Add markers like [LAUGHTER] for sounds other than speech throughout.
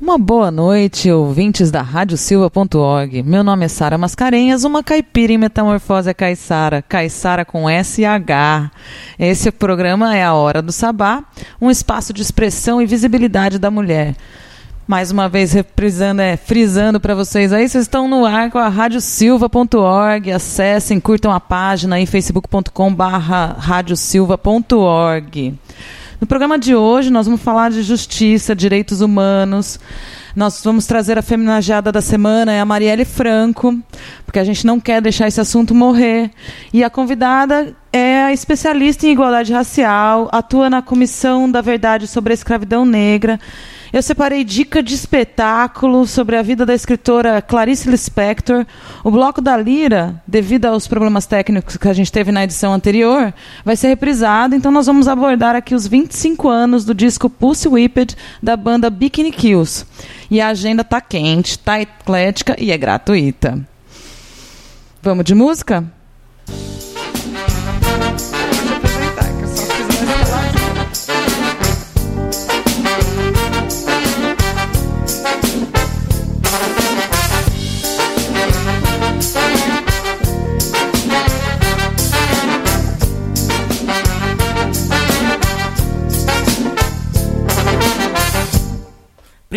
Uma boa noite, ouvintes da radiosilva.org. Meu nome é Sara Mascarenhas, uma caipira em metamorfose é Caissara, Caissara com S e H. Esse programa é a Hora do Sabá, um espaço de expressão e visibilidade da mulher. Mais uma vez, reprisando, é, frisando para vocês aí, vocês estão no ar com a radiosilva.org. Acessem, curtam a página aí, facebook.com barra radiosilva.org. No programa de hoje, nós vamos falar de justiça, direitos humanos. Nós vamos trazer a feminajada da semana, é a Marielle Franco, porque a gente não quer deixar esse assunto morrer. E a convidada é a especialista em igualdade racial, atua na Comissão da Verdade sobre a Escravidão Negra eu separei dica de espetáculo sobre a vida da escritora Clarice Lispector. O Bloco da Lira, devido aos problemas técnicos que a gente teve na edição anterior, vai ser reprisado. Então nós vamos abordar aqui os 25 anos do disco Pussy Whipped da banda Bikini Kills. E a agenda tá quente, tá eclética e é gratuita. Vamos de música?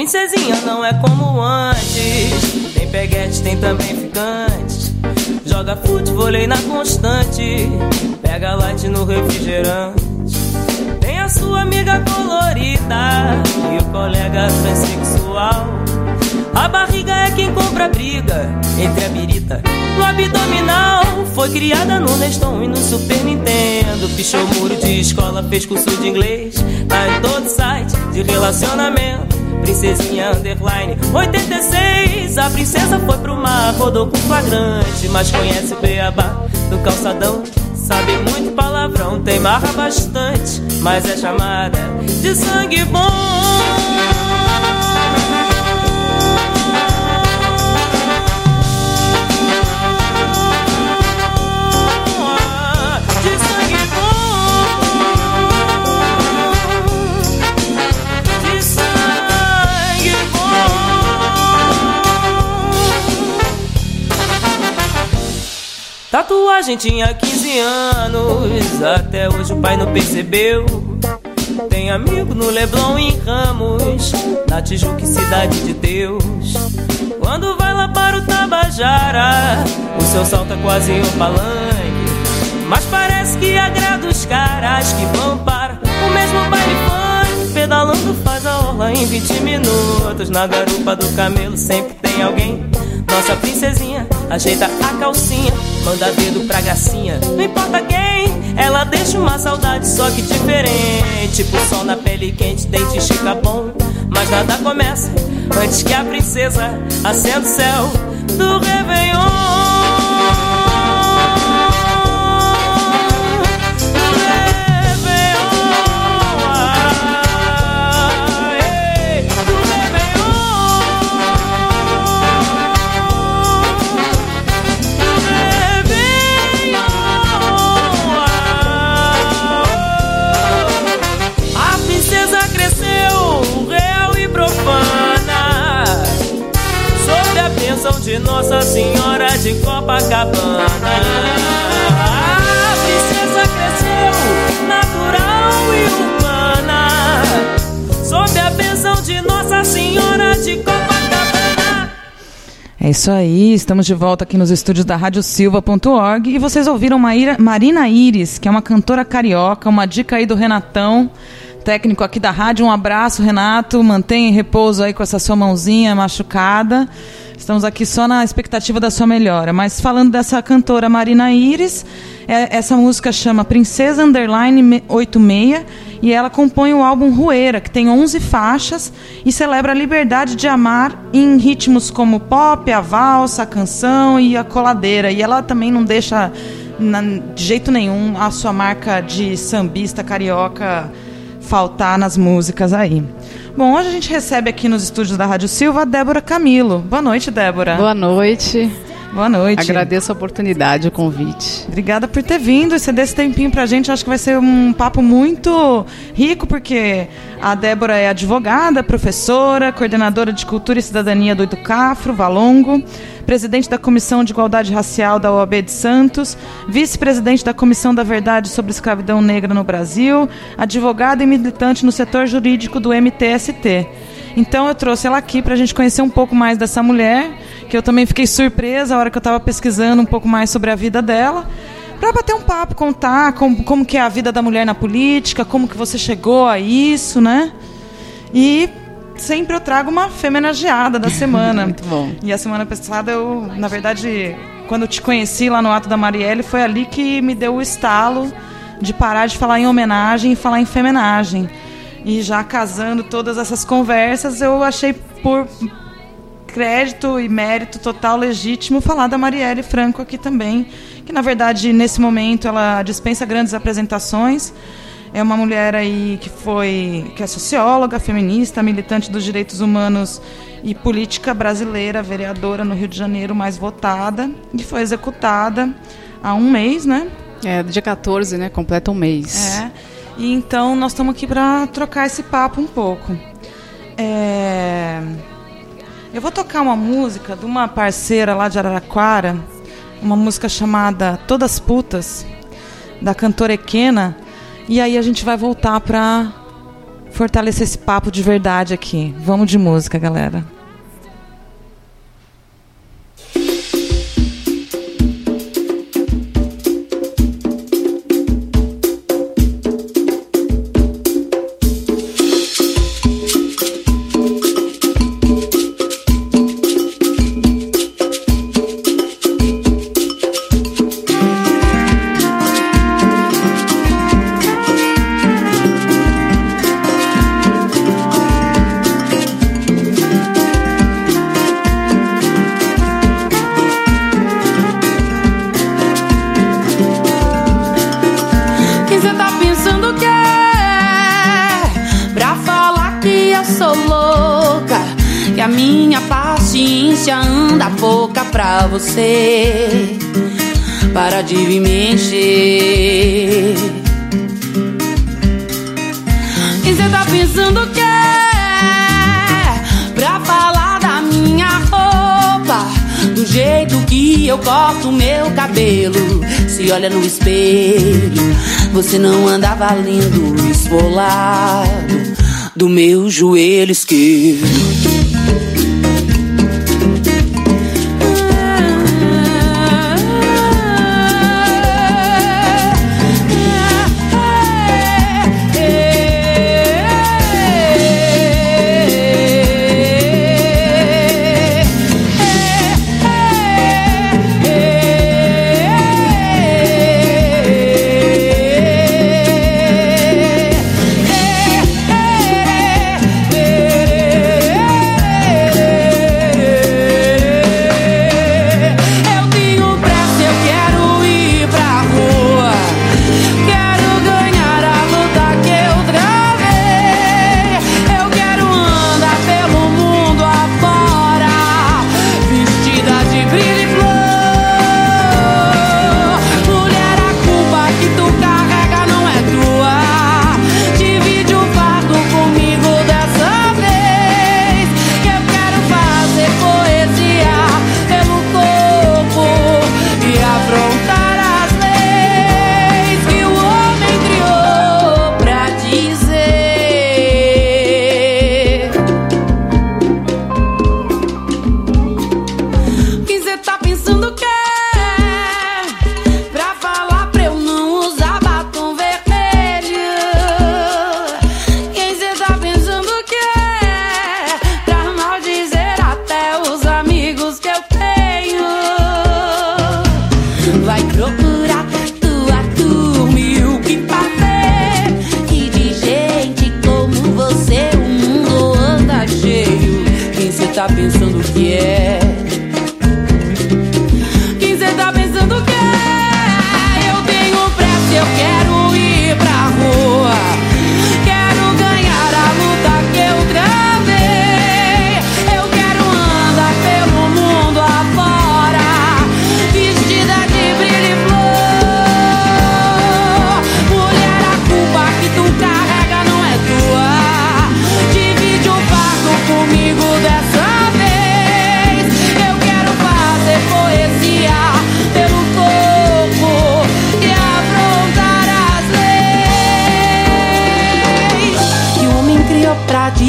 Princesinha não é como antes. Tem peguete, tem também ficante. Joga futebol na constante. Pega light no refrigerante. Tem a sua amiga colorida e o colega transexual. A barriga é quem compra briga entre a birita no abdominal. Foi criada no Neston e no Super Nintendo. Pichou muro de escola, fez curso de inglês. Tá em todo site de relacionamento. Princesinha underline. 86 A princesa foi pro mar, rodou com flagrante Mas conhece o beabá do calçadão Sabe muito palavrão, tem marra bastante Mas é chamada de sangue bom Tatuagem tinha 15 anos, até hoje o pai não percebeu. Tem amigo no Leblon em Ramos, na Tijuca Cidade de Deus. Quando vai lá para o Tabajara, o seu salto é quase um palanque. Mas parece que agrada os caras que vão para o mesmo baile funk. Pedalando faz a orla em 20 minutos. Na garupa do camelo sempre tem alguém nossa princesinha ajeita a calcinha, manda dedo pra gracinha. Não importa quem, ela deixa uma saudade só que diferente. Tipo sol na pele quente, dente chica bom. Mas nada começa antes que a princesa acenda o céu do Réveillon. Isso aí, estamos de volta aqui nos estúdios da radiosilva.org e vocês ouviram Maíra, Marina Iris, que é uma cantora carioca, uma dica aí do Renatão, técnico aqui da rádio. Um abraço, Renato, mantenha em repouso aí com essa sua mãozinha machucada. Estamos aqui só na expectativa da sua melhora. Mas falando dessa cantora Marina Iris, é, essa música chama Princesa Underline 86 e ela compõe o álbum Rueira, que tem 11 faixas e celebra a liberdade de amar em ritmos como pop, a valsa, a canção e a coladeira. E ela também não deixa na, de jeito nenhum a sua marca de sambista carioca faltar nas músicas aí. Bom, hoje a gente recebe aqui nos estúdios da Rádio Silva a Débora Camilo. Boa noite, Débora. Boa noite. Boa noite. Agradeço a oportunidade, o convite. Obrigada por ter vindo e ceder esse tempinho pra gente. Acho que vai ser um papo muito rico, porque a Débora é advogada, professora, coordenadora de Cultura e Cidadania do Educafro, Valongo, presidente da Comissão de Igualdade Racial da OAB de Santos, vice-presidente da Comissão da Verdade sobre Escravidão Negra no Brasil, advogada e militante no setor jurídico do MTST. Então eu trouxe ela aqui para a gente conhecer um pouco mais dessa mulher, que eu também fiquei surpresa a hora que eu estava pesquisando um pouco mais sobre a vida dela, para bater um papo, contar como, como que é a vida da mulher na política, como que você chegou a isso, né? E sempre eu trago uma femenageada da semana. [LAUGHS] Muito bom. E a semana passada eu, na verdade, quando eu te conheci lá no ato da Marielle, foi ali que me deu o estalo de parar de falar em homenagem e falar em femenagem. E já casando todas essas conversas, eu achei por crédito e mérito total legítimo falar da Marielle Franco aqui também, que na verdade nesse momento ela dispensa grandes apresentações. É uma mulher aí que foi que é socióloga, feminista, militante dos direitos humanos e política brasileira, vereadora no Rio de Janeiro mais votada e foi executada há um mês, né? É, dia 14, né? Completa um mês. É. E então nós estamos aqui para trocar esse papo um pouco. É... Eu vou tocar uma música de uma parceira lá de Araraquara, uma música chamada Todas Putas, da cantora Equena, e aí a gente vai voltar para fortalecer esse papo de verdade aqui. Vamos de música, galera. Espelho, você não anda valendo esfolado do meu joelho esquerdo.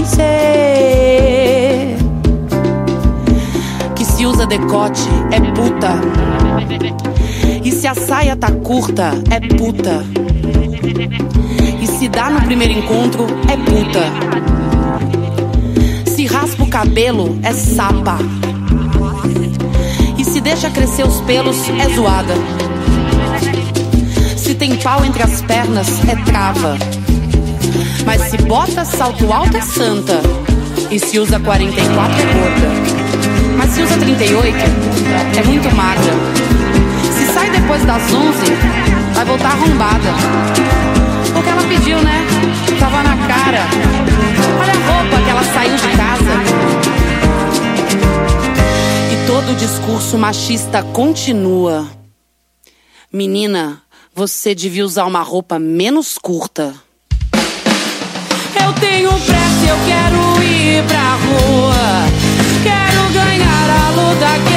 Dizer que se usa decote é puta. E se a saia tá curta, é puta. E se dá no primeiro encontro, é puta. Se raspa o cabelo, é sapa. E se deixa crescer os pelos, é zoada. Se tem pau entre as pernas, é trava. Mas se bota salto alto, é santa. E se usa 44, é gorda. Mas se usa 38, é muito magra. Se sai depois das 11, vai voltar arrombada. Porque ela pediu, né? Tava na cara. Olha a roupa que ela saiu de casa. E todo o discurso machista continua. Menina, você devia usar uma roupa menos curta. Eu tenho pressa, eu quero ir pra rua. Quero ganhar a luta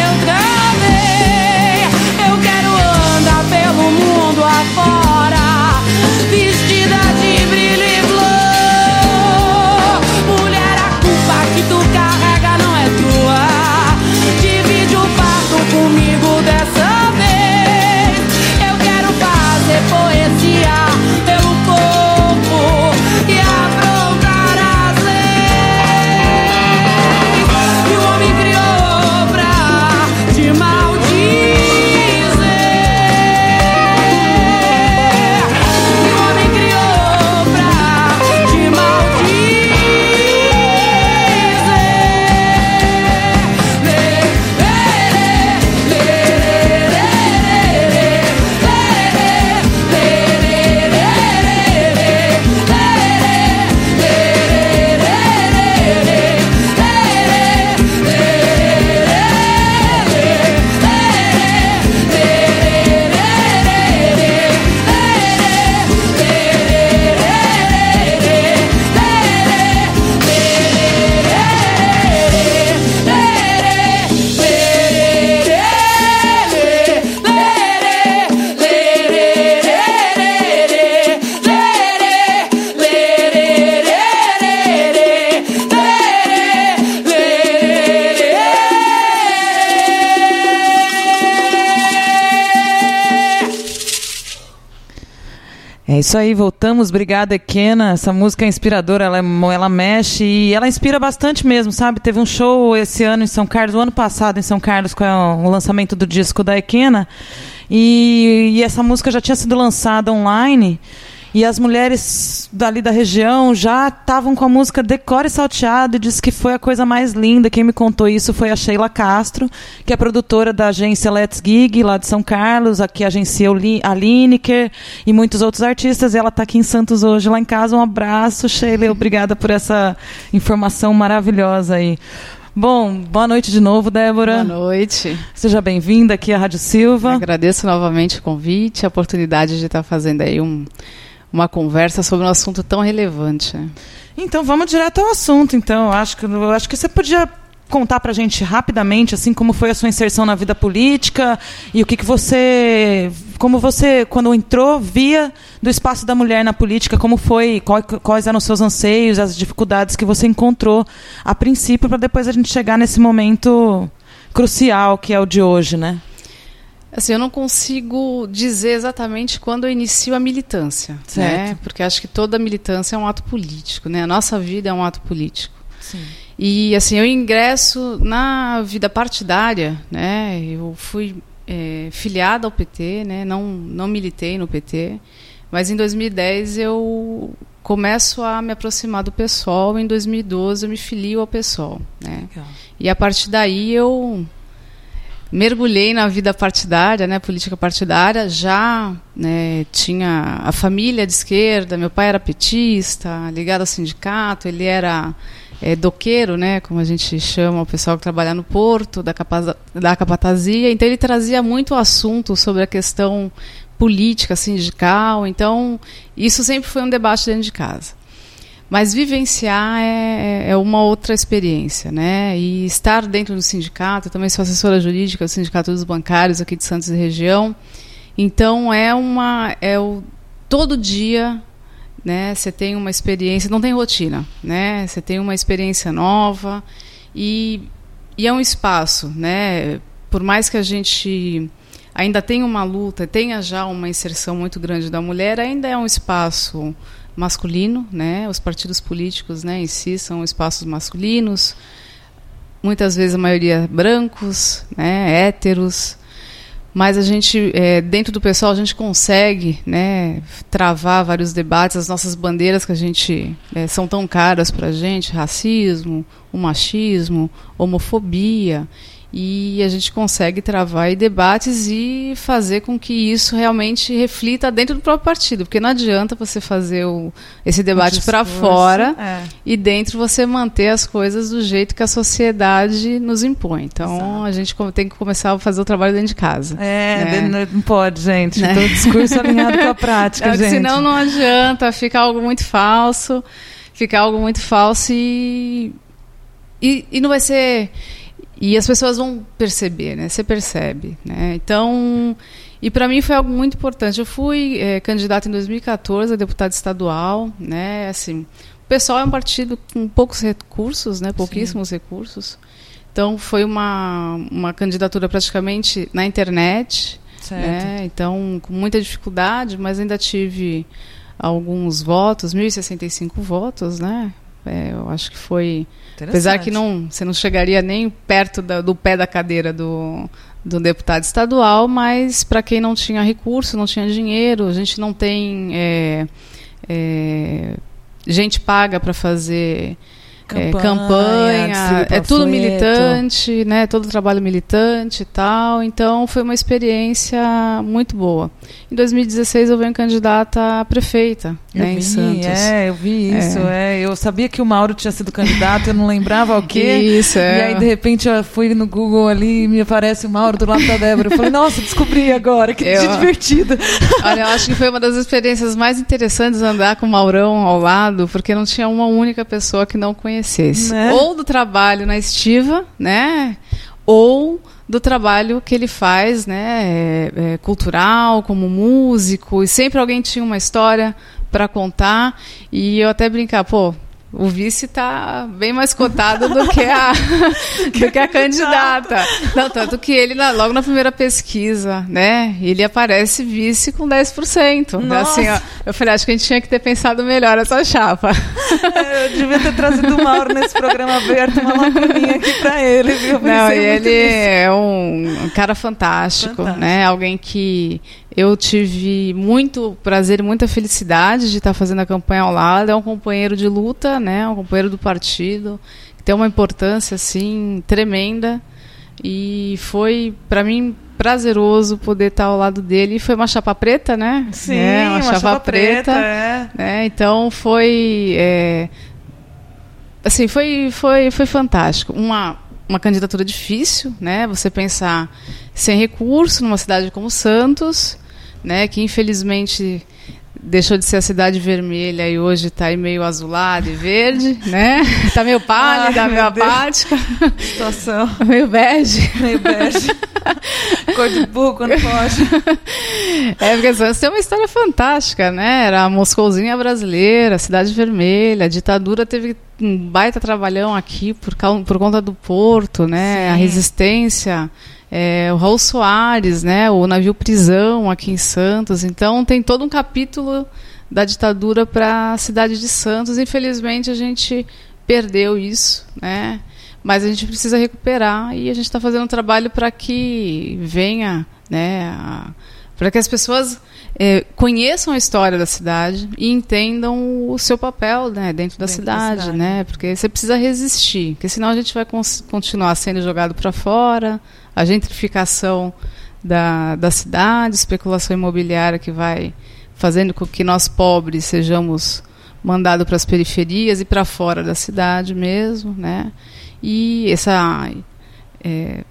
isso aí, voltamos. Obrigada, Ekena. Essa música é inspiradora, ela, é- ela mexe e ela inspira bastante mesmo, sabe? Teve um show esse ano em São Carlos, o ano passado em São Carlos, com o lançamento do disco da Ekena. E, e essa música já tinha sido lançada online. E as mulheres dali da região já estavam com a música Decore Salteado e disse que foi a coisa mais linda. Quem me contou isso foi a Sheila Castro, que é produtora da agência Let's Gig, lá de São Carlos, aqui agencia a Lineker e muitos outros artistas. E ela está aqui em Santos hoje, lá em casa. Um abraço, Sheila. Obrigada por essa informação maravilhosa aí. Bom, boa noite de novo, Débora. Boa noite. Seja bem-vinda aqui à Rádio Silva. Agradeço novamente o convite, a oportunidade de estar fazendo aí um, uma conversa sobre um assunto tão relevante. Então vamos direto ao assunto. Então, acho que acho que você podia contar para a gente rapidamente, assim, como foi a sua inserção na vida política e o que, que você, como você, quando entrou, via do espaço da mulher na política, como foi, qual- quais eram os seus anseios, as dificuldades que você encontrou a princípio, para depois a gente chegar nesse momento crucial que é o de hoje, né? Assim, eu não consigo dizer exatamente quando eu inicio a militância, Certo. né? Porque acho que toda militância é um ato político, né? A nossa vida é um ato político. Sim. E assim, eu ingresso na vida partidária, né? Eu fui eh, filiada ao PT, né? Não, não militei no PT, mas em 2010 eu começo a me aproximar do PSOL. Em 2012 eu me filio ao PSOL, né? E a partir daí eu mergulhei na vida partidária, né, política partidária, já né, tinha a família de esquerda, meu pai era petista, ligado ao sindicato, ele era é, doqueiro, né, como a gente chama o pessoal que trabalha no porto, da, capaz, da capatazia, então ele trazia muito assunto sobre a questão política, sindical, então isso sempre foi um debate dentro de casa. Mas vivenciar é, é uma outra experiência, né? E estar dentro do sindicato, eu também sou assessora jurídica do Sindicato dos Bancários aqui de Santos e região. Então é uma é o todo dia né? Você tem uma experiência, não tem rotina, né? Você tem uma experiência nova e, e é um espaço, né? Por mais que a gente ainda tenha uma luta, tenha já uma inserção muito grande da mulher, ainda é um espaço masculino, né? Os partidos políticos, né, em si são espaços masculinos, muitas vezes a maioria brancos, né, héteros, mas a gente é, dentro do pessoal a gente consegue né, travar vários debates. As nossas bandeiras que a gente é, são tão caras para a gente racismo o machismo homofobia e a gente consegue travar debates e fazer com que isso realmente reflita dentro do próprio partido, porque não adianta você fazer o, esse debate para fora é. e dentro você manter as coisas do jeito que a sociedade nos impõe. Então Exato. a gente tem que começar a fazer o trabalho dentro de casa. É, né? não pode, gente. Né? Então, o [LAUGHS] discurso alinhado com a prática, é, gente. Senão não adianta, fica algo muito falso, fica algo muito falso e, e, e não vai ser e as pessoas vão perceber, né? Você percebe, né? Então, e para mim foi algo muito importante. Eu fui é, candidata em 2014 a deputada estadual, né? Assim, o pessoal é um partido com poucos recursos, né? Pouquíssimos Sim. recursos. Então foi uma uma candidatura praticamente na internet, né? Então com muita dificuldade, mas ainda tive alguns votos, 1.065 votos, né? É, eu acho que foi. Apesar que não, você não chegaria nem perto da, do pé da cadeira do, do deputado estadual, mas para quem não tinha recurso, não tinha dinheiro, a gente não tem é, é, gente paga para fazer campanha, é, campanha é tudo militante, né? Todo trabalho militante e tal. Então foi uma experiência muito boa. Em 2016 eu venho candidata a prefeita, né, vi, em Santos. É, eu vi isso. É. é. Eu sabia que o Mauro tinha sido candidato, eu não lembrava o quê. Isso, é. E aí de repente eu fui no Google ali e me aparece o Mauro do lado da Débora. Eu falei, nossa, descobri agora, que [LAUGHS] eu, [LAUGHS] divertido. Olha, eu acho que foi uma das experiências mais interessantes andar com o Maurão ao lado, porque não tinha uma única pessoa que não conhecesse. Né? Ou do trabalho na estiva, né? Ou do trabalho que ele faz, né? É, é, cultural, como músico. E sempre alguém tinha uma história para contar. E eu até brincar, pô, o vice está bem mais cotado do que a, [LAUGHS] do que a candidata. Não, tanto que ele, logo na primeira pesquisa, né, ele aparece vice com 10%. Então, assim, ó, eu falei, acho que a gente tinha que ter pensado melhor essa chapa. É, eu devia ter trazido o Mauro nesse programa aberto, uma lacuninha aqui para ele, viu? Não, ele é um cara fantástico, fantástico, né, alguém que eu tive muito prazer e muita felicidade de estar fazendo a campanha ao lado. É um companheiro de luta, né? Um companheiro do partido que tem uma importância assim tremenda e foi para mim prazeroso poder estar ao lado dele. E foi uma chapa preta, né? Sim, é, uma, uma chapa, chapa, preta. preta é. Né? Então foi é, assim foi foi foi fantástico. Uma uma candidatura difícil, né? Você pensar sem recurso numa cidade como Santos, né, que infelizmente deixou de ser a cidade vermelha e hoje está meio azulada e verde, [LAUGHS] né? Está meio pálida, meio apática. Situação. [LAUGHS] meio bege. Meio bege. [LAUGHS] Cor de burro quando pode. É, porque Santos tem uma história fantástica, né? Era a Moscouzinha brasileira, cidade vermelha, a ditadura teve um baita trabalhão aqui por, por conta do porto, né? Sim. A resistência é, o Raul Soares, né, o navio prisão aqui em Santos. Então tem todo um capítulo da ditadura para a cidade de Santos. Infelizmente a gente perdeu isso, né? Mas a gente precisa recuperar e a gente está fazendo um trabalho para que venha, né, para que as pessoas é, conheçam a história da cidade e entendam o seu papel né, dentro, da, dentro cidade, da cidade, né? Porque você precisa resistir, porque senão a gente vai continuar sendo jogado para fora, a gentrificação da, da cidade, especulação imobiliária que vai fazendo com que nós pobres sejamos mandados para as periferias e para fora da cidade mesmo, né? E essa é,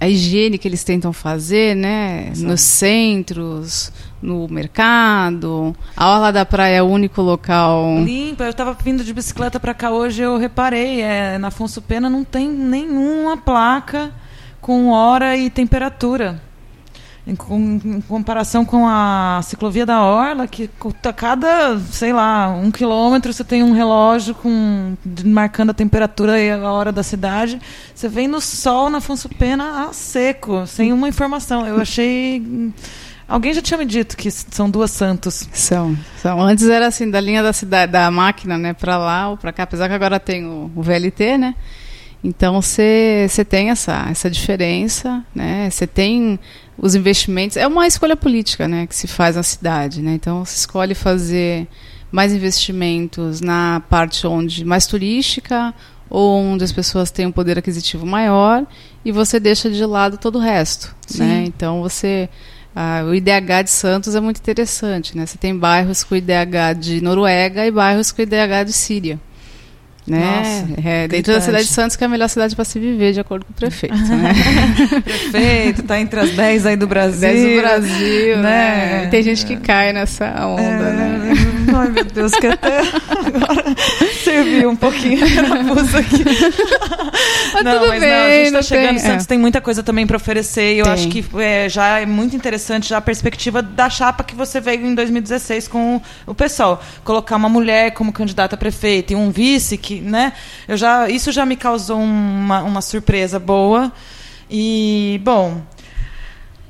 a higiene que eles tentam fazer, né? Exato. Nos centros, no mercado. A Orla da Praia é o único local. Limpa. Eu estava vindo de bicicleta para cá hoje, eu reparei. É, na Afonso Pena não tem nenhuma placa com hora e temperatura. Em, com, em, comparação com a ciclovia da Orla, que a cada, sei lá, um quilômetro você tem um relógio com marcando a temperatura e a hora da cidade. Você vem no sol na Afonso Pena a seco, sem uma informação. Eu achei. Alguém já tinha me dito que são duas Santos. São, são. Antes era assim, da linha da cidade, da máquina, né, para lá ou para cá, apesar que agora tem o, o VLT, né? Então você tem essa, essa diferença, né? Você tem os investimentos. É uma escolha política, né, que se faz na cidade, né? Então se escolhe fazer mais investimentos na parte onde mais turística ou onde as pessoas têm um poder aquisitivo maior e você deixa de lado todo o resto, Sim. né? Então você ah, o IDH de Santos é muito interessante, né? Você tem bairros com IDH de Noruega e bairros com IDH de Síria. Né? Nossa, é, dentro da cidade de Santos, que é a melhor cidade para se viver, de acordo com o prefeito. Né? [LAUGHS] prefeito, está entre as 10 aí do Brasil. 10 do Brasil, né? né? Tem gente que cai nessa onda, é, né? Ai, meu Deus, que até agora serviu um pouquinho a aqui. [LAUGHS] Mas não, mas bem, não, a gente está chegando, tem, Santos é. tem muita coisa também para oferecer e eu tem. acho que é, já é muito interessante já a perspectiva da chapa que você veio em 2016 com o pessoal. Colocar uma mulher como candidata a prefeita e um vice que né? Eu já, isso já me causou uma, uma surpresa boa. E, bom,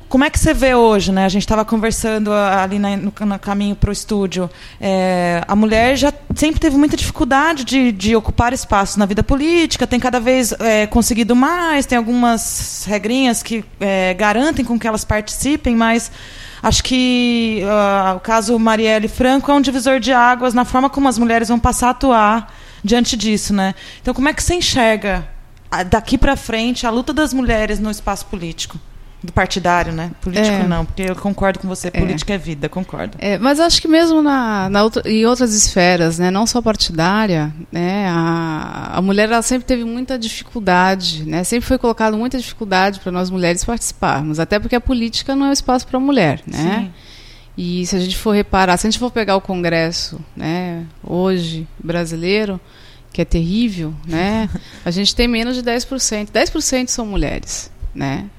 como é que você vê hoje, né? A gente estava conversando ali na, no, no, caminho para o estúdio. É, a mulher já sempre teve muita dificuldade de, de ocupar espaço na vida política, tem cada vez é, conseguido mais, tem algumas regrinhas que é, garantem com que elas participem, mas acho que uh, o caso Marielle Franco é um divisor de águas na forma como as mulheres vão passar a atuar diante disso, né? Então, como é que você enxerga daqui para frente a luta das mulheres no espaço político? Do partidário, né? Político é. não, porque eu concordo com você, política é, é vida, concordo. É, mas acho que mesmo na, na outra, em outras esferas, né, não só partidária, né, a, a mulher ela sempre teve muita dificuldade, né, sempre foi colocado muita dificuldade para nós mulheres participarmos, até porque a política não é um espaço para a mulher, né? Sim. E se a gente for reparar, se a gente for pegar o Congresso, né, hoje brasileiro, que é terrível, né, [LAUGHS] a gente tem menos de 10%. 10% são mulheres, né?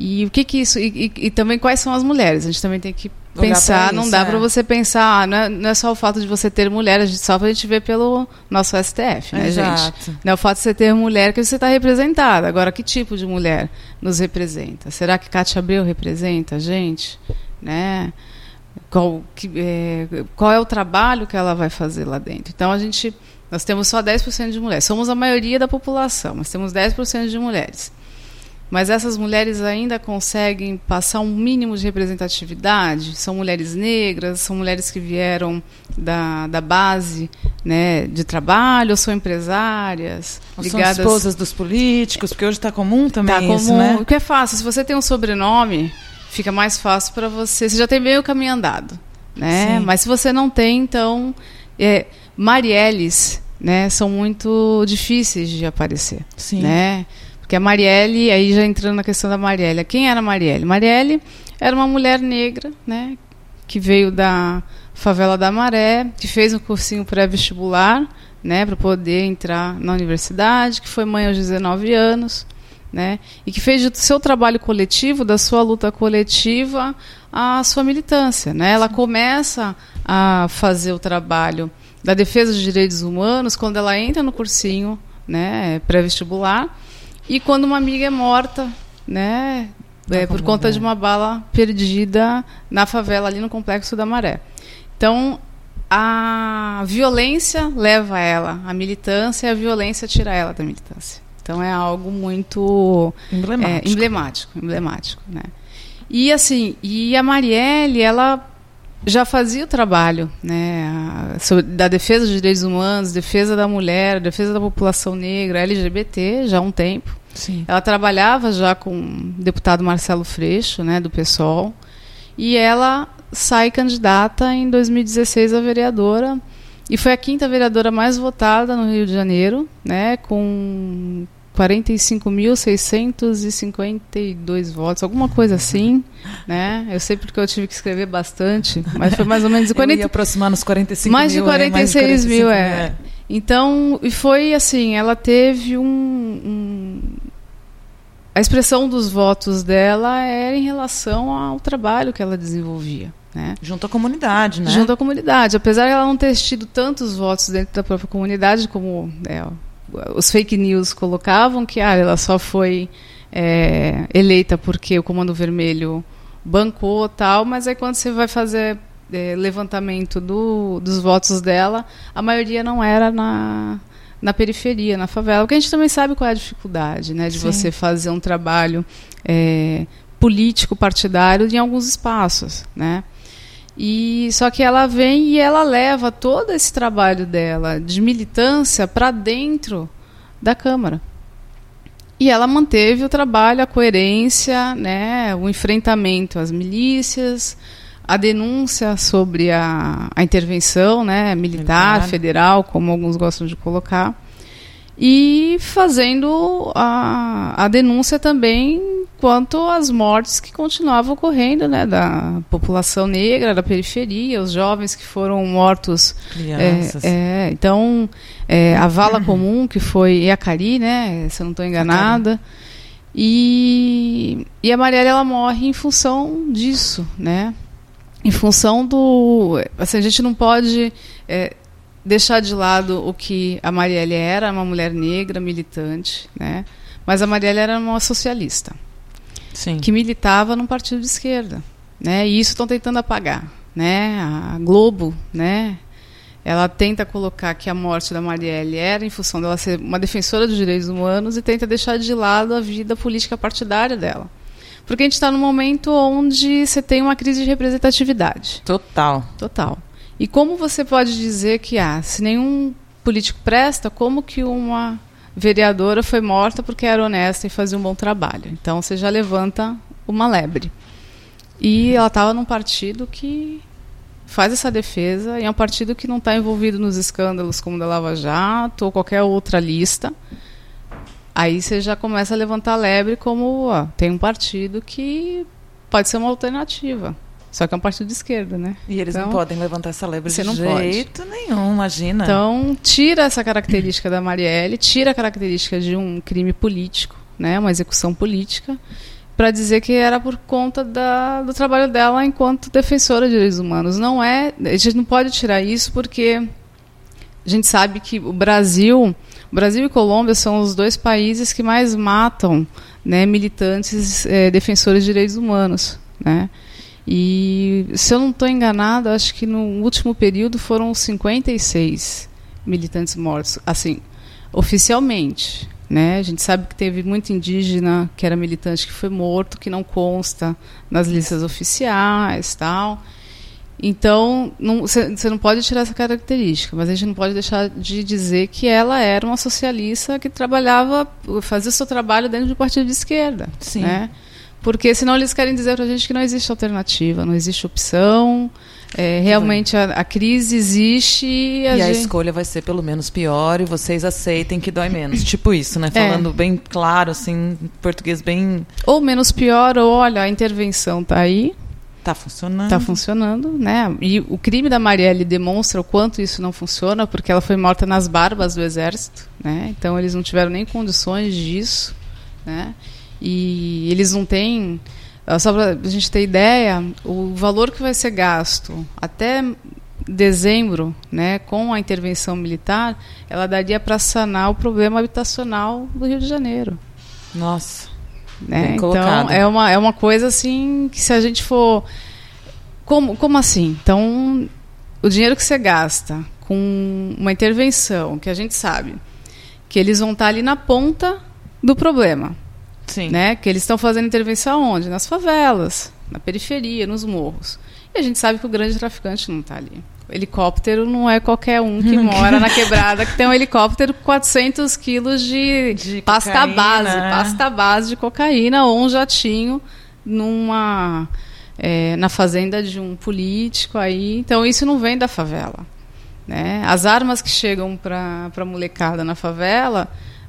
E o que que isso e, e, e, também quais são as mulheres? A gente também tem que pensar, não dá para é. você pensar, ah, não, é, não é só o fato de você ter mulher, a gente, só para a gente ver pelo nosso STF, né, Exato. gente? Não é o fato de você ter mulher que você está representada. Agora, que tipo de mulher nos representa? Será que Cátia Abreu representa a gente? Né? qual, que, é, qual é o trabalho que ela vai fazer lá dentro. Então, a gente, nós temos só 10% de mulheres. Somos a maioria da população, mas temos 10% de mulheres. Mas essas mulheres ainda conseguem passar um mínimo de representatividade? São mulheres negras, são mulheres que vieram da, da base né, de trabalho, são empresárias. Ou ligadas... São esposas dos políticos, porque hoje está comum também tá isso, comum. né? O que é fácil, se você tem um sobrenome, fica mais fácil para você. Você já tem meio caminho andado, né? Sim. Mas se você não tem, então é, Marielles, né, são muito difíceis de aparecer, Sim. né? Porque a Marielle, aí já entrando na questão da Marielle, quem era a Marielle? Marielle era uma mulher negra, né, que veio da favela da Maré, que fez um cursinho pré-vestibular, né, para poder entrar na universidade, que foi mãe aos 19 anos, né? E que fez do seu trabalho coletivo, da sua luta coletiva, a sua militância, né? Ela começa a fazer o trabalho da defesa dos direitos humanos quando ela entra no cursinho, né, pré-vestibular, e quando uma amiga é morta, né, é, por conta de uma bala perdida na favela ali no complexo da Maré. Então, a violência leva ela à militância e a violência tira ela da militância. Então é algo muito emblemático, é, emblemático, emblemático, né? E assim, e a Marielle, ela já fazia o trabalho, né, da defesa dos direitos humanos, defesa da mulher, defesa da população negra, LGBT, já há um tempo. Sim. Ela trabalhava já com o deputado Marcelo Freixo, né, do PSOL, e ela sai candidata em 2016 a vereadora e foi a quinta vereadora mais votada no Rio de Janeiro, né, com 45.652 votos, alguma coisa assim, né? Eu sei porque eu tive que escrever bastante, mas foi mais ou menos 40... [LAUGHS] Eu ia aproximar nos 45 mais mil. De 46 é, mais de 45 mil, é. é. Então, e foi assim, ela teve um, um a expressão dos votos dela era em relação ao trabalho que ela desenvolvia. Né? Junto à comunidade, né? Junto à comunidade. Apesar de ela não ter tido tantos votos dentro da própria comunidade, como é, os fake news colocavam, que ah, ela só foi é, eleita porque o Comando Vermelho bancou tal, mas aí quando você vai fazer é, levantamento do, dos votos dela, a maioria não era na, na periferia, na favela. Porque a gente também sabe qual é a dificuldade né, de Sim. você fazer um trabalho é, político partidário em alguns espaços. Né? E só que ela vem e ela leva todo esse trabalho dela de militância para dentro da Câmara. E ela manteve o trabalho, a coerência, né, o enfrentamento às milícias, a denúncia sobre a, a intervenção né, militar, federal, como alguns gostam de colocar e fazendo a, a denúncia também quanto às mortes que continuavam ocorrendo né, da população negra, da periferia, os jovens que foram mortos. Crianças. É, é, então, é, a vala comum, que foi Iacari, né, se eu não estou enganada. E, e a Marielle ela morre em função disso, né? Em função do. Assim, a gente não pode. É, deixar de lado o que a Marielle era, uma mulher negra, militante, né? Mas a Marielle era uma socialista. Sim. Que militava num partido de esquerda, né? E isso estão tentando apagar, né? A Globo, né? Ela tenta colocar que a morte da Marielle era em função dela ser uma defensora dos direitos humanos e tenta deixar de lado a vida política partidária dela. Porque a gente está num momento onde você tem uma crise de representatividade. Total. Total. E como você pode dizer que, ah, se nenhum político presta, como que uma vereadora foi morta porque era honesta e fazia um bom trabalho? Então você já levanta uma lebre. E ela estava num partido que faz essa defesa e é um partido que não está envolvido nos escândalos como da Lava Jato ou qualquer outra lista. Aí você já começa a levantar a lebre como ó, tem um partido que pode ser uma alternativa. Só que é um partido de esquerda, né? E eles então, não podem levantar essa lebre de não jeito pode. nenhum, imagina. Então, tira essa característica da Marielle, tira a característica de um crime político, né? Uma execução política, para dizer que era por conta da, do trabalho dela enquanto defensora de direitos humanos. Não é. A gente não pode tirar isso porque a gente sabe que o Brasil, Brasil e Colômbia são os dois países que mais matam né, militantes é, defensores de direitos humanos, né? E, se eu não estou enganado, acho que no último período foram 56 militantes mortos, assim, oficialmente. Né? A gente sabe que teve muito indígena que era militante que foi morto, que não consta nas listas oficiais tal. Então, você não pode tirar essa característica, mas a gente não pode deixar de dizer que ela era uma socialista que trabalhava, fazia o seu trabalho dentro do partido de esquerda. Sim. Né? Porque senão eles querem dizer para a gente que não existe alternativa, não existe opção. É, realmente a, a, crise existe e a, e gente... a escolha vai ser pelo menos pior e vocês aceitem que dói menos. [LAUGHS] tipo isso, né? É. Falando é. bem claro, assim, português bem. Ou menos pior, ou olha, a intervenção está aí. Está funcionando. Está funcionando, né? E o crime da Marielle demonstra o quanto isso não funciona, porque ela foi morta nas barbas do exército, né? Então eles não tiveram nem condições disso, né? E eles não têm. Só para a gente ter ideia, o valor que vai ser gasto até dezembro, né, com a intervenção militar, ela daria para sanar o problema habitacional do Rio de Janeiro. Nossa. Né? Então é uma, é uma coisa assim que se a gente for. Como, como assim? Então, o dinheiro que você gasta com uma intervenção que a gente sabe que eles vão estar ali na ponta do problema. Sim. Né? Que eles estão fazendo intervenção onde? Nas favelas, na periferia, nos morros. E a gente sabe que o grande traficante não está ali. O helicóptero não é qualquer um que [LAUGHS] mora na quebrada que tem um helicóptero com 400 quilos de, de pasta cocaína. base, pasta base de cocaína ou um jatinho numa é, na fazenda de um político aí. Então isso não vem da favela. Né? As armas que chegam para a molecada na favela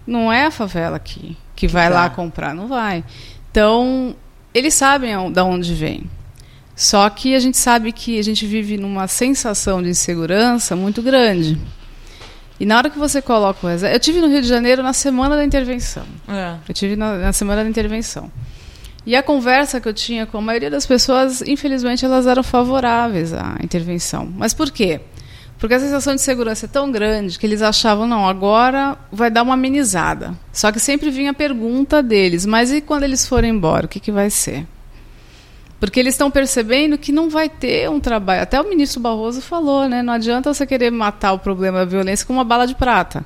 não é a favela que, que vai lá comprar, não vai. Então, eles sabem de onde vem. Só que a gente sabe que a gente vive numa sensação de insegurança muito grande. E na hora que você coloca o exército. Eu tive no Rio de Janeiro na semana da intervenção. É. Eu tive na, na semana da intervenção. E a conversa que eu tinha com a maioria das pessoas, infelizmente, elas eram favoráveis à intervenção. Mas por quê? Porque a sensação de segurança é tão grande que eles achavam, não, agora vai dar uma amenizada. Só que sempre vinha a pergunta deles, mas e quando eles forem embora, o que, que vai ser? Porque eles estão percebendo que não vai ter um trabalho. Até o ministro Barroso falou, né? Não adianta você querer matar o problema da violência com uma bala de prata.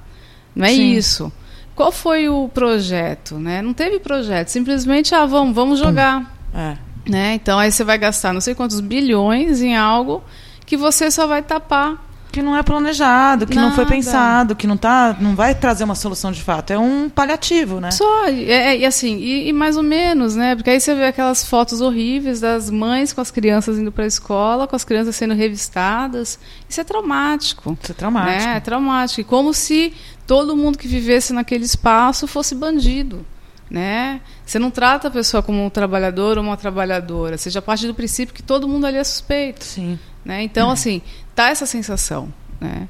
Não é Sim. isso. Qual foi o projeto? Né? Não teve projeto. Simplesmente, ah, vamos, vamos jogar. É. Né? Então aí você vai gastar não sei quantos bilhões em algo que você só vai tapar. Que não é planejado, que não foi Nada. pensado, que não tá, não vai trazer uma solução de fato. É um paliativo, né? Só, e, é- e assim, e, e mais ou menos, né? Porque aí você vê aquelas fotos horríveis das mães com as crianças indo para a escola, com as crianças sendo revistadas. Isso é traumático. Isso é traumático. Né? É traumático. E como se todo mundo que vivesse naquele espaço fosse bandido. Né? Você não trata a pessoa como um trabalhador ou uma trabalhadora. Você já parte do princípio que todo mundo ali é suspeito. Sim. Né? Então, assim, tá essa sensação. Né?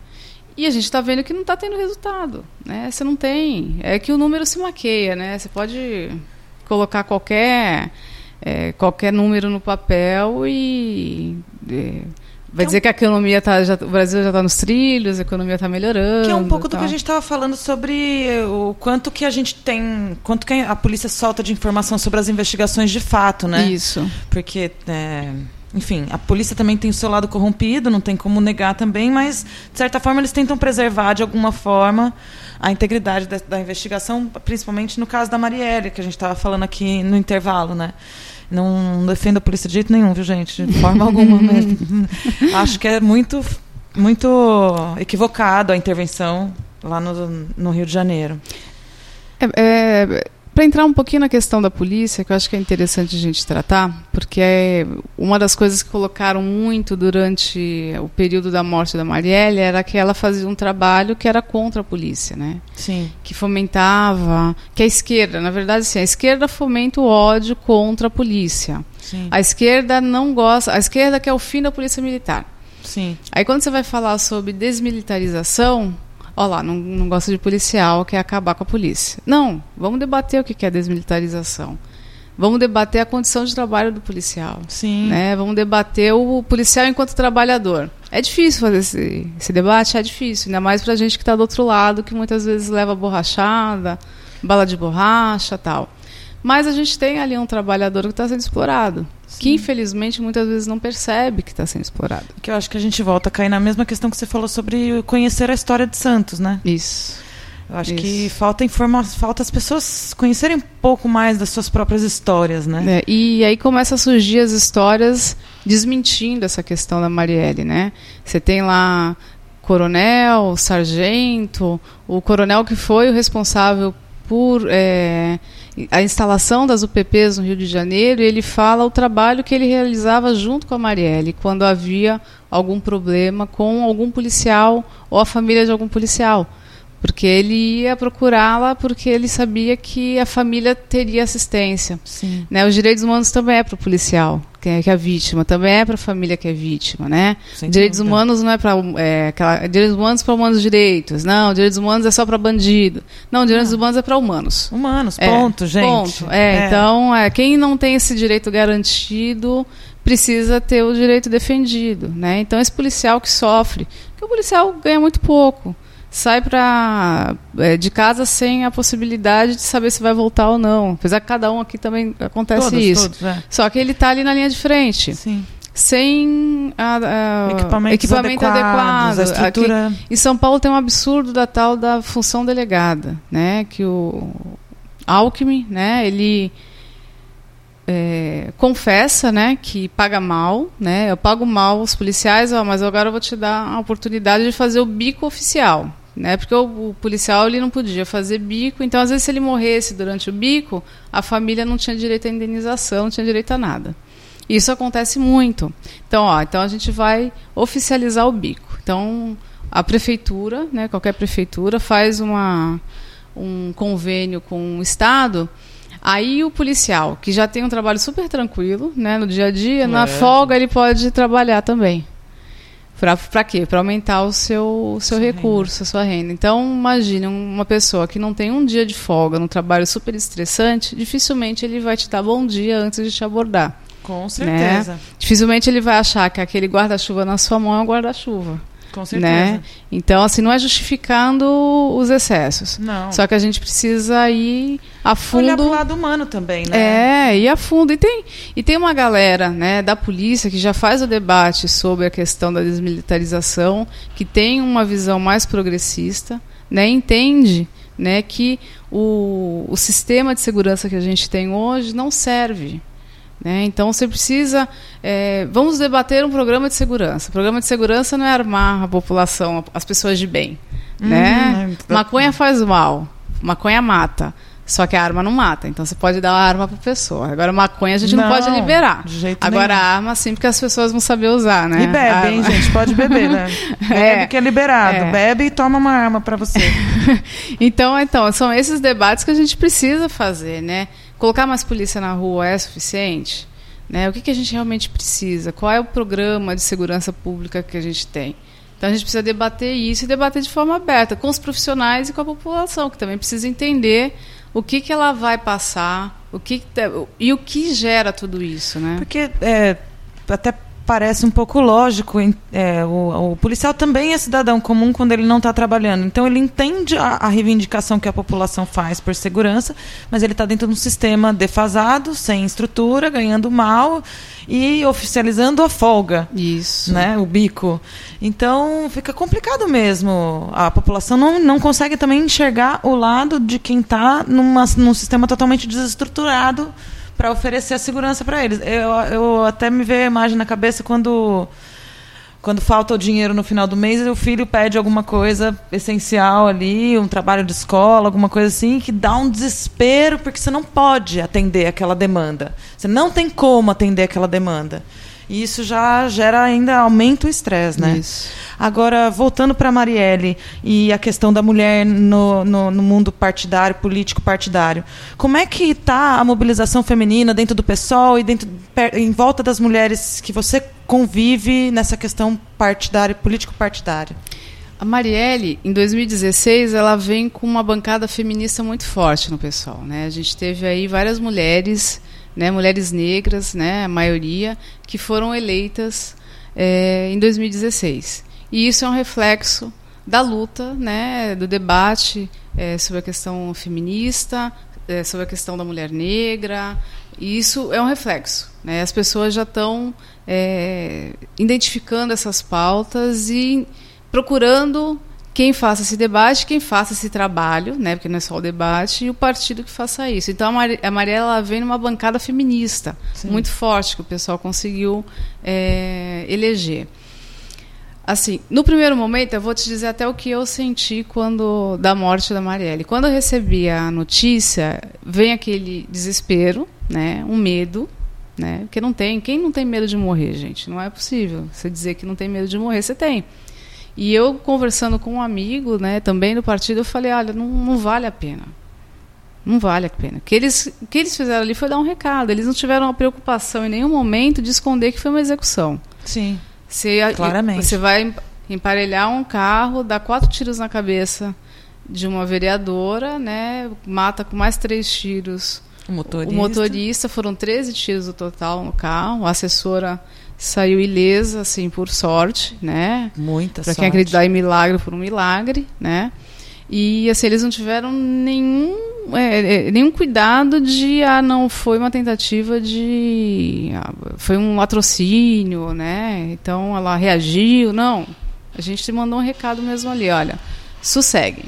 E a gente está vendo que não está tendo resultado. Né? Você não tem. É que o número se maqueia. Né? Você pode colocar qualquer, é, qualquer número no papel e. é, vai Então- dizer que a economia tá, já, o Brasil já está nos trilhos, a economia está melhorando. Que é um pouco do que a gente estava falando sobre o quanto que a gente tem, quanto que a polícia solta de informação sobre as investigações de fato, né? Isso. Porque, é, enfim, a polícia também tem o seu lado corrompido, não tem como negar também, mas, de certa forma, eles tentam preservar, de alguma forma, a integridade da, da investigação, principalmente no caso da Marielle, que a gente estava falando aqui no intervalo, né? Não, defendo a polícia de jeito nenhum, viu, gente? De forma alguma [LAUGHS] mesmo. Acho que é muito, muito equivocado a intervenção lá no, no Rio de Janeiro. É, para entrar um pouquinho na questão da polícia, que eu acho que é interessante a gente tratar, porque é uma das coisas que colocaram muito durante o período da morte da Marielle era que ela fazia um trabalho que era contra a polícia, né? Sim. Que fomentava, que a esquerda, na verdade, sim, a esquerda fomenta o ódio contra a polícia. Sim. A esquerda não gosta, a esquerda quer o fim da polícia militar. Sim. Aí quando você vai falar sobre desmilitarização, ó lá, não, não gosta de policial, quer acabar com a polícia. Não, vamos debater o que é desmilitarização. Vamos debater a condição de trabalho do policial. Sim. Né? Vamos debater o policial enquanto trabalhador. É difícil fazer esse, esse debate, é difícil, ainda mais pra gente que está do outro lado, que muitas vezes leva borrachada, bala de borracha tal. Mas a gente tem ali um trabalhador que está sendo explorado, que infelizmente muitas vezes não percebe que está sendo explorado. Que eu acho que a gente volta a cair na mesma questão que você falou sobre conhecer a história de Santos, né? Isso. Eu acho Isso. que falta informa falta as pessoas conhecerem um pouco mais das suas próprias histórias, né? É, e aí começa a surgir as histórias desmentindo essa questão da Marielle, né? Você tem lá coronel, sargento, o coronel que foi o responsável por é, a instalação das UPPs no Rio de Janeiro, ele fala o trabalho que ele realizava junto com a Marielle, quando havia algum problema com algum policial ou a família de algum policial. Porque ele ia procurá-la porque ele sabia que a família teria assistência. Sim. Né, os direitos humanos também é para o policial, que é, que é a vítima, também é para a família que é vítima, né? Sem direitos dúvida. humanos não é para é, aquela- direitos humanos para humanos direitos, não, direitos humanos é só para bandido, não, direitos humanos é para humanos. Humanos, É, ponto, gente. Ponto. É, então é, quem não tem esse direito garantido precisa ter o direito defendido, né? Então esse policial que sofre, que o policial ganha muito pouco, sai pra, é, de casa sem a possibilidade de saber se vai voltar ou não. Apesar que cada um aqui também acontece Todos, isso. todos, é. Só que ele está ali na linha de frente, Sim. sem a, a- Equipamentos equipamento adequados, adequado. a estrutura... Aqui, em São Paulo tem um absurdo da tal da função delegada, né? Que o Alckmin, né? Ele é, confessa, né? Que paga mal, né? Eu pago mal os policiais, ó, mas agora eu vou te dar a oportunidade de fazer o bico oficial, né? Porque o, o policial ele não podia fazer bico, então às vezes se ele morresse durante o bico, a família não tinha direito à indenização, não tinha direito a nada. Isso acontece muito. Então, ó, então a gente vai oficializar o bico. Então, a prefeitura, né, qualquer prefeitura, faz uma, um convênio com o Estado. Aí o policial, que já tem um trabalho super tranquilo, né, no dia a dia, na É. folga ele pode trabalhar também. Para quê? Para aumentar o seu, o seu recurso, renda. a sua renda. Então, imagine uma pessoa que não tem um dia de folga num trabalho super estressante, dificilmente ele vai te dar bom dia antes de te abordar. Com né? certeza. Né? Dificilmente ele vai achar que aquele guarda-chuva na sua mão é um guarda-chuva. Com né? certeza. Né? Então, assim, não é justificando os excessos. Não. Só que a gente precisa ir a fundo. Olhar pro lado humano também, né? É, ir a fundo. E tem, e tem uma galera né, da polícia que já faz o debate sobre a questão da desmilitarização, que tem uma visão mais progressista, né, entende né, que o, o sistema de segurança que a gente tem hoje não serve né? Então você precisa. É, vamos debater um programa de segurança. O programa de segurança não é armar a população, as pessoas de bem. Uhum, né? É maconha faz mal, maconha mata. Só que a arma não mata, então você pode dar a arma para a pessoa. Agora, maconha a gente não, não pode liberar. Agora, nenhum. a arma sim, porque as pessoas vão saber usar, né? E bebe, hein, gente? Pode beber, né? [LAUGHS] Bebe é, que é liberado. É. Bebe e toma uma arma para você. [LAUGHS] então, então, são esses debates que a gente precisa fazer, né? Colocar mais polícia na rua é suficiente? Né? O que, que a gente realmente precisa? Qual é o programa de segurança pública que a gente tem? Então a gente precisa debater isso e debater de forma aberta com os profissionais e com a população, que também precisa entender o que, que ela vai passar, o que, e o que gera tudo isso, né? Porque é, até parece um pouco lógico. É, o, o, policial também é cidadão comum quando ele não está trabalhando. Então ele entende a, a, reivindicação que a população faz por segurança, mas ele está dentro de um sistema defasado, sem estrutura, ganhando mal e oficializando a folga. Isso. Né, o bico. Então fica complicado mesmo. A população não, não consegue também enxergar o lado de quem está num sistema totalmente desestruturado para oferecer a segurança para eles. Eu, eu até me vejo a imagem na cabeça quando quando falta o dinheiro no final do mês, o filho pede alguma coisa essencial ali, um trabalho de escola, alguma coisa assim, que dá um desespero porque você não pode atender aquela demanda. Você não tem como atender aquela demanda. E isso já gera ainda aumenta o estresse, né? Isso. Agora, voltando para a Marielle e a questão da mulher no, no, no, mundo partidário, político partidário, como é que está a mobilização feminina dentro do PSOL e dentro, em volta das mulheres que você convive nessa questão partidária, político-partidária? A Marielle, em 2016, ela vem com uma bancada feminista muito forte no PSOL. Né? A gente teve aí várias mulheres né, mulheres negras, né, a maioria, que foram eleitas é, em 2016. E isso é um reflexo da luta, né, do debate é, sobre a questão feminista, é, sobre a questão da mulher negra. E isso é um reflexo. Né, as pessoas já estão identificando essas pautas e procurando quem faça esse debate, quem faça esse trabalho, né, porque não é só o debate, e o partido que faça isso. Então a Mariela vem numa bancada feminista Sim. muito forte que o pessoal conseguiu é, eleger. Assim, no primeiro momento, eu vou te dizer até o que eu senti quando da morte da Marielle. Quando eu recebi a notícia, vem aquele desespero, né, um medo, né, porque não tem, quem não tem medo de morrer, gente? Não é possível. Você dizer que não tem medo de morrer, você tem. E eu conversando com um amigo, né, também do partido, eu falei, olha, não, não vale a pena. Não vale a pena. O que eles, o que eles fizeram ali foi dar um recado. Eles não tiveram a preocupação em nenhum momento de esconder que foi uma execução. Sim. Você, claramente. Você vai emparelhar um carro, dar quatro tiros na cabeça de uma vereadora, né? Mata com mais três tiros o motorista. O motorista foram 13 tiros no total no carro. A assessora saiu ilesa, assim, por sorte, né? Muita pra sorte. quem acreditar em milagre, por um milagre, né? E assim, eles não tiveram nenhum, é, é, nenhum cuidado de ah, não foi uma tentativa de. Ah, foi um latrocínio, né? Então ela reagiu. Não. A gente mandou um recado mesmo ali, olha, sosseguem,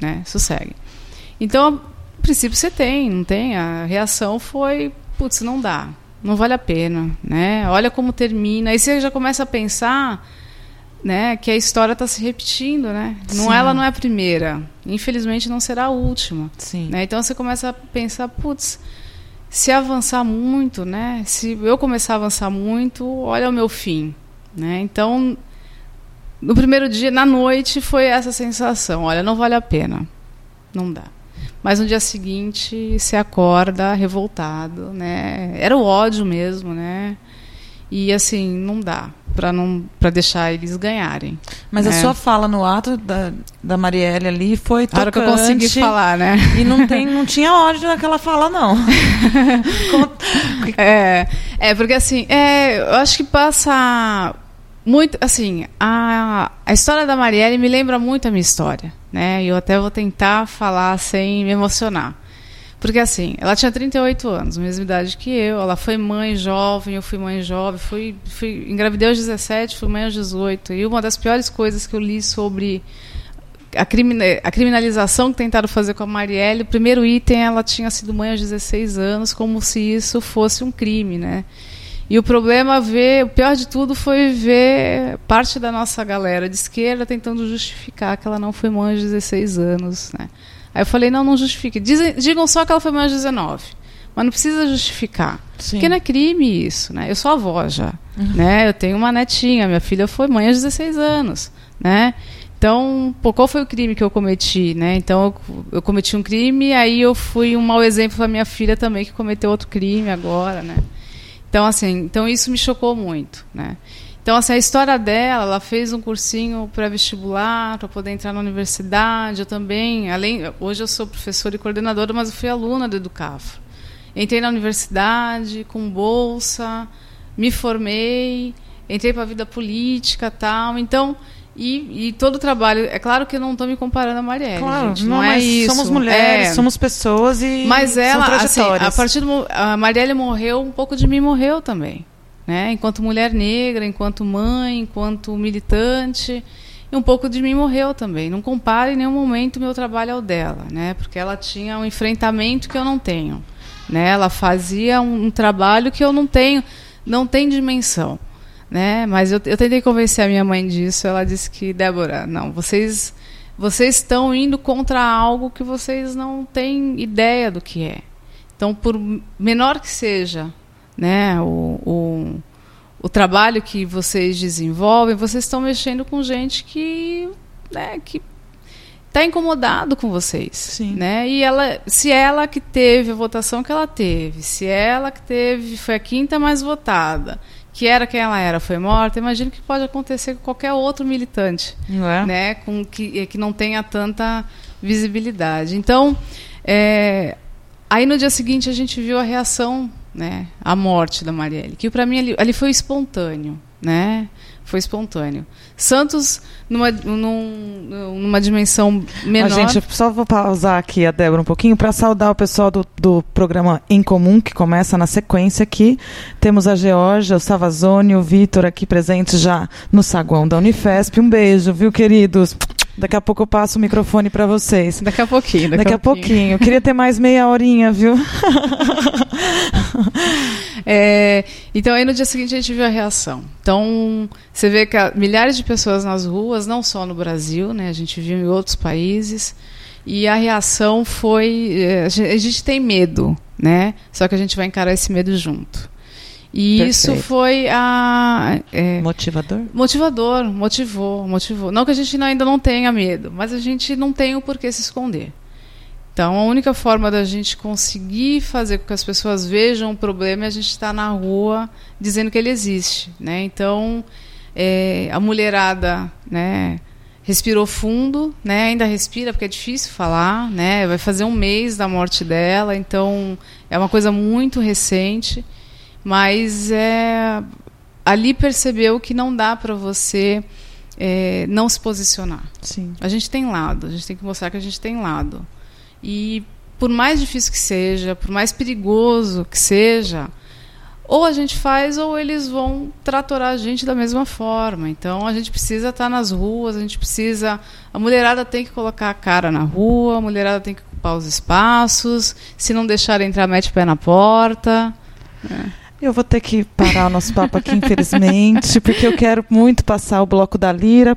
né? Sosseguem. Então, a princípio você tem, não tem? A reação foi, putz, não dá não vale a pena, né? Olha como termina. Aí você já começa a pensar, né, que a história está se repetindo, né? Não, ela não é a primeira. Infelizmente não será a última. Sim. Né? Então você começa a pensar, putz, se avançar muito, né? Se eu começar a avançar muito, olha o meu fim, né? Então no primeiro dia, na noite, foi essa sensação: olha, não vale a pena, não dá. Mas no dia seguinte se acorda revoltado, né? Era o ódio mesmo, né? E assim, não dá para não para deixar eles ganharem. Mas é. a sua fala no ato da, da Marielle ali foi tocante. Hora que eu consegui falar, né? E não tem não tinha ódio naquela fala não. [LAUGHS] é, é porque assim, é, eu acho que passa muito assim, a, a história da Marielle me lembra muito a minha história, né? Eu até vou tentar falar sem me emocionar. Porque assim, ela tinha 38 anos, mesma idade que eu, ela foi mãe jovem, eu fui mãe jovem, fui, fui engravidei aos 17, fui mãe aos 18. E uma das piores coisas que eu li sobre a, a criminalização que tentaram fazer com a Marielle, o primeiro item ela tinha sido mãe aos 16 anos, como se isso fosse um crime, né? E o problema ver, o pior de tudo foi ver parte da nossa galera de esquerda tentando justificar que ela não foi mãe aos 16 anos, né? Aí eu falei, não, não justifique. Dizem, digam só que ela foi mãe aos 19. Mas não precisa justificar. Sim. Porque não é crime isso, né? Eu sou avó já, uhum. né? Eu tenho uma netinha, minha filha foi mãe aos 16 anos, né? Então, pô, qual foi o crime que eu cometi, né? Então, eu, eu cometi um crime, aí eu fui um mau exemplo para minha filha também que cometeu outro crime agora, né? Então, assim, então isso me chocou muito, né? Então, assim, a história dela, ela fez um cursinho pré-vestibular para poder entrar na universidade. Eu também, além, hoje eu sou professora e coordenadora, mas eu fui aluna do Educafro. Entrei na universidade com bolsa, me formei, entrei para a vida política, tal. Então, e, e, todo o trabalho, é claro que eu não estou me comparando a Marielle, claro, gente, não, não é isso. Somos mulheres, é, somos pessoas e Mas ela, assim, a partir do a Marielle morreu, um pouco de mim morreu também né? Enquanto mulher negra, enquanto mãe, enquanto militante, e um pouco de mim morreu também. Não compare em nenhum momento o meu trabalho ao dela, né? Porque ela tinha um enfrentamento que eu não tenho, né? Ela fazia um, um trabalho que eu não tenho, não tem dimensão, né? Mas eu, eu tentei convencer a minha mãe disso. Ela disse que Débora, não, vocês vocês estão indo contra algo que vocês não têm ideia do que é. Então, por menor que seja né, o, o, o trabalho que vocês desenvolvem, vocês estão mexendo com gente que, né, que está incomodado com vocês, Sim. né? E ela, se ela que teve a votação que ela teve, se ela que teve foi a quinta mais votada, que era quem ela era, foi morta, imagino que pode acontecer com qualquer outro militante, é? né? Com que que não tenha tanta visibilidade. Então, é, aí no dia seguinte a gente viu a reação né, a morte da Marielle, que para mim ali, ali, foi espontâneo, né? Foi espontâneo. Santos numa, num, numa dimensão menor. A gente, só vou pausar aqui a Débora um pouquinho para saudar o pessoal do, do programa Em Comum, que começa na sequência aqui. Temos a Georgia, o Savazone, o Vitor aqui presentes já no saguão da Unifesp. Um beijo, viu, queridos? Daqui a pouco eu passo o microfone para vocês. Daqui a pouquinho. Daqui, daqui a pouquinho. pouquinho. Eu queria ter mais meia horinha, viu? [LAUGHS] é, então aí no dia seguinte a gente viu a reação. Então você vê que milhares de pessoas nas ruas, não só no Brasil, né? A gente viu em outros países. E a reação foi, é, a gente, a gente tem medo, né? Só que a gente vai encarar esse medo junto. E Perfeito. isso foi a. É, motivador? Motivador, motivou, motivou. Não que a gente ainda não tenha medo, mas a gente não tem o porquê se esconder. Então, a única forma da gente conseguir fazer com que as pessoas vejam o problema é a gente estar na rua dizendo que ele existe. Né? Então, é, a mulherada né, respirou fundo, né? ainda respira, porque é difícil falar. Né? Vai fazer um mês da morte dela, então é uma coisa muito recente mas é, ali percebeu que não dá para você é, não se posicionar. Sim. A gente tem lado, a gente tem que mostrar que a gente tem lado. E por mais difícil que seja, por mais perigoso que seja, ou a gente faz ou eles vão tratorar a gente da mesma forma. Então a gente precisa estar nas ruas, a gente precisa. A mulherada tem que colocar a cara na rua, a mulherada tem que ocupar os espaços. Se não deixar entrar, mete o pé na porta. É. Eu vou ter que parar o nosso papo aqui, infelizmente, [LAUGHS] porque eu quero muito passar o bloco da Lira.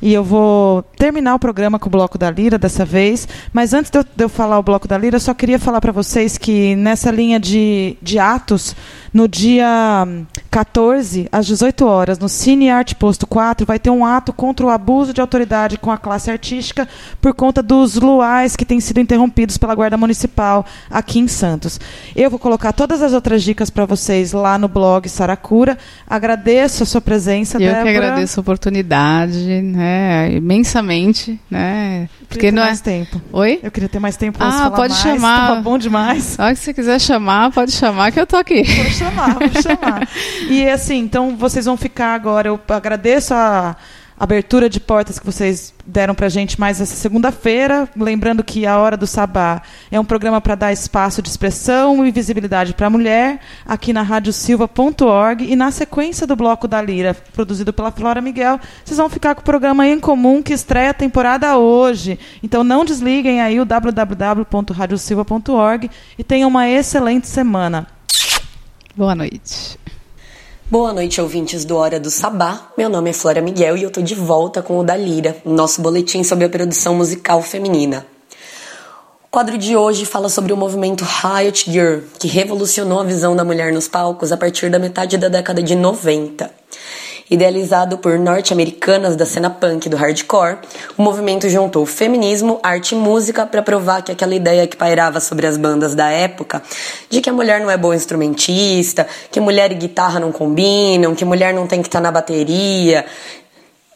E eu vou terminar o programa com o bloco da Lira dessa vez. Mas antes de eu, de eu falar o bloco da Lira, eu só queria falar para vocês que nessa linha de, de atos, no dia 14, às 18 horas, no Cine Arte Posto 4, vai ter um ato contra o abuso de autoridade com a classe artística por conta dos luais que têm sido interrompidos pela Guarda Municipal aqui em Santos. Eu vou colocar todas as outras dicas para vocês lá no blog Saracura. Agradeço a sua presença, Eu Débora. que agradeço a oportunidade, né, imensamente, né, Porque porque não é... mais tempo. Oi? Eu queria ter mais tempo pra Ah, falar pode mais. chamar. Tava bom demais. A hora que você quiser chamar, pode chamar que eu tô aqui. Vou chamar, vou chamar. E assim, então vocês vão ficar agora. Eu agradeço a abertura de portas que vocês deram pra gente mais essa segunda-feira. Lembrando que a Hora do Sabá é um programa para dar espaço de expressão e visibilidade para a mulher, aqui na radiosilva.org. E na sequência do Bloco da Lira, produzido pela Flora Miguel, vocês vão ficar com o programa em comum que estreia a temporada hoje. Então não desliguem aí o www.radiosilva.org e tenham uma excelente semana. Boa noite. Boa noite, ouvintes do Hora do Sabá. Meu nome é Flora Miguel e eu tô de volta com o da Lira, o nosso boletim sobre a produção musical feminina. O quadro de hoje fala sobre o movimento Riot Girl, que revolucionou a visão da mulher nos palcos a partir da metade da década de 90. Idealizado por norte-americanas da cena punk do hardcore, o movimento juntou feminismo, arte e música para provar que aquela ideia que pairava sobre as bandas da época, de que a mulher não é boa instrumentista, que mulher e guitarra não combinam, que mulher não tem que estar na bateria,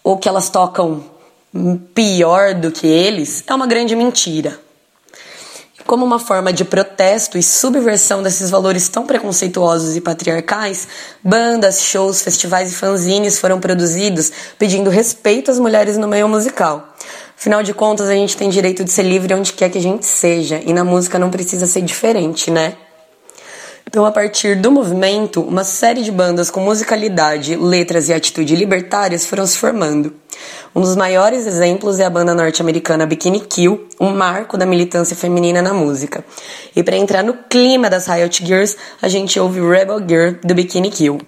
ou que elas tocam pior do que eles, é uma grande mentira. Como uma forma de protesto e subversão desses valores tão preconceituosos e patriarcais, bandas, shows, festivais e fanzines foram produzidos pedindo respeito às mulheres no meio musical. Afinal de contas, a gente tem direito de ser livre onde quer que a gente seja, e na música não precisa ser diferente, né? Então, a partir do movimento, uma série de bandas com musicalidade, letras e atitude libertárias foram se formando. Um dos maiores exemplos é a banda norte-americana Bikini Kill, um marco da militância feminina na música. E para entrar no clima das Riot Girls, a gente ouve Rebel Girl do Bikini Kill.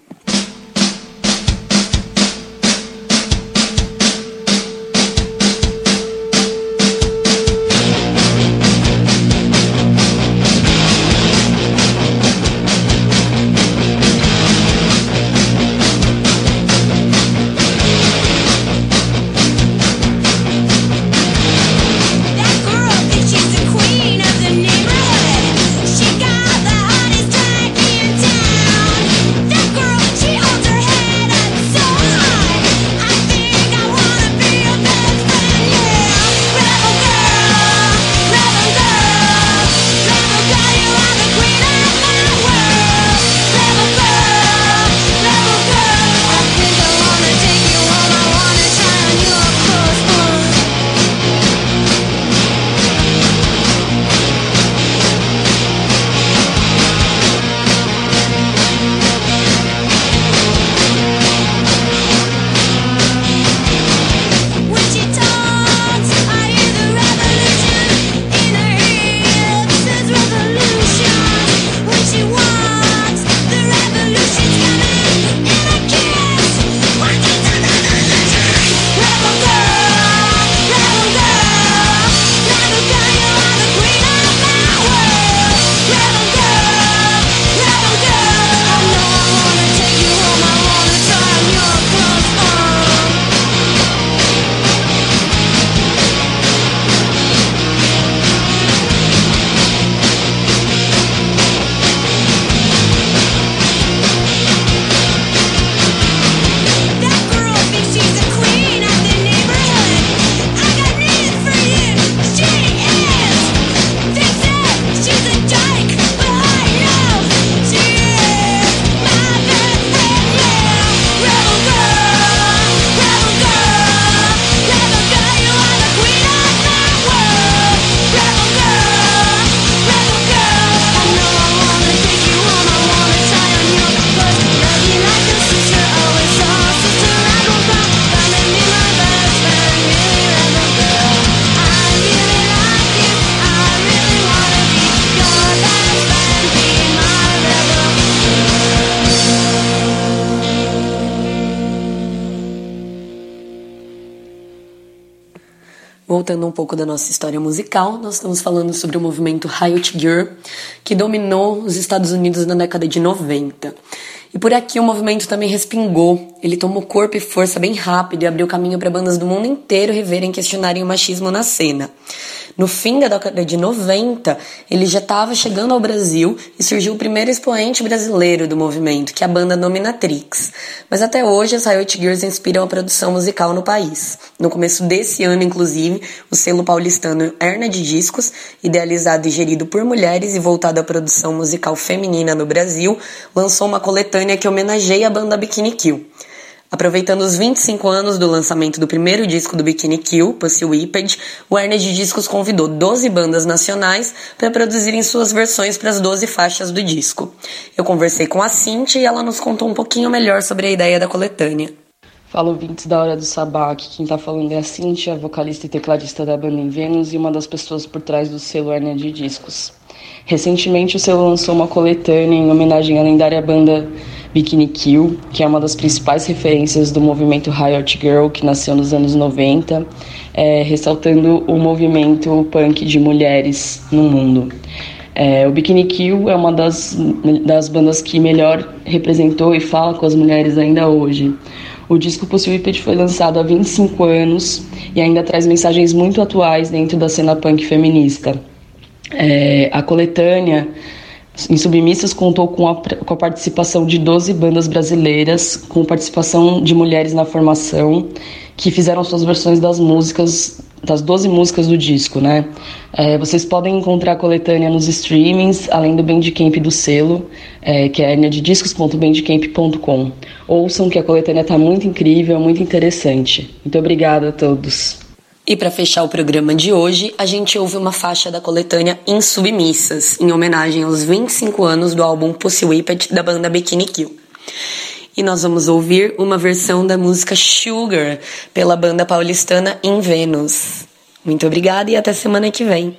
Pouco da nossa história musical, nós estamos falando sobre o movimento Riot Girl, que dominou os Estados Unidos na década de 90. E por aqui o movimento também respingou. Ele tomou corpo e força bem rápido e abriu caminho para bandas do mundo inteiro reverem e questionarem o machismo na cena. No fim da década de 90, ele já estava chegando ao Brasil e surgiu o primeiro expoente brasileiro do movimento, que é a banda Dominatrix. Mas até hoje as Riot Girls inspiram a produção musical no país. No começo desse ano, inclusive, o selo paulistano Erna de Discos, idealizado e gerido por mulheres e voltado à produção musical feminina no Brasil, lançou uma coletânea que homenageia a banda Bikini Kill. Aproveitando os 25 anos do lançamento do primeiro disco do Bikini Kill, Pussy Whipped, o Erne de Discos convidou 12 bandas nacionais para produzirem suas versões para as 12 faixas do disco. Eu conversei com a Cintia e ela nos contou um pouquinho melhor sobre a ideia da coletânea. Fala ouvintes da Hora do Sabá, aqui quem tá falando é a Cintia, vocalista e tecladista da banda em Vênus e uma das pessoas por trás do selo Hernia de Discos. Recentemente o selo lançou uma coletânea em homenagem à lendária banda Bikini Kill, que é uma das principais referências do movimento Riot Girl, que nasceu nos anos 90, é, ressaltando o movimento punk de mulheres no mundo. É, o Bikini Kill é uma das, das bandas que melhor representou e fala com as mulheres ainda hoje. O disco Whipped foi lançado há 25 anos e ainda traz mensagens muito atuais dentro da cena punk feminista. É, a coletânea em Submissas contou com a, com a, participação de 12 bandas brasileiras, com participação de mulheres na formação, que fizeram suas versões das músicas, das 12 músicas do disco, né? É, vocês podem encontrar a coletânea nos streamings, além do Bandcamp do selo, é, que é herniadediscos.bandcamp.com. Ouçam que a coletânea está muito incrível, muito interessante. Muito obrigada a todos. E para fechar o programa de hoje, a gente ouve uma faixa da coletânea Insubmissas, em homenagem aos 25 anos do álbum Pussy Whipped da banda Bikini Kill. E nós vamos ouvir uma versão da música Sugar pela banda paulistana Em Vênus. Muito obrigada e até semana que vem.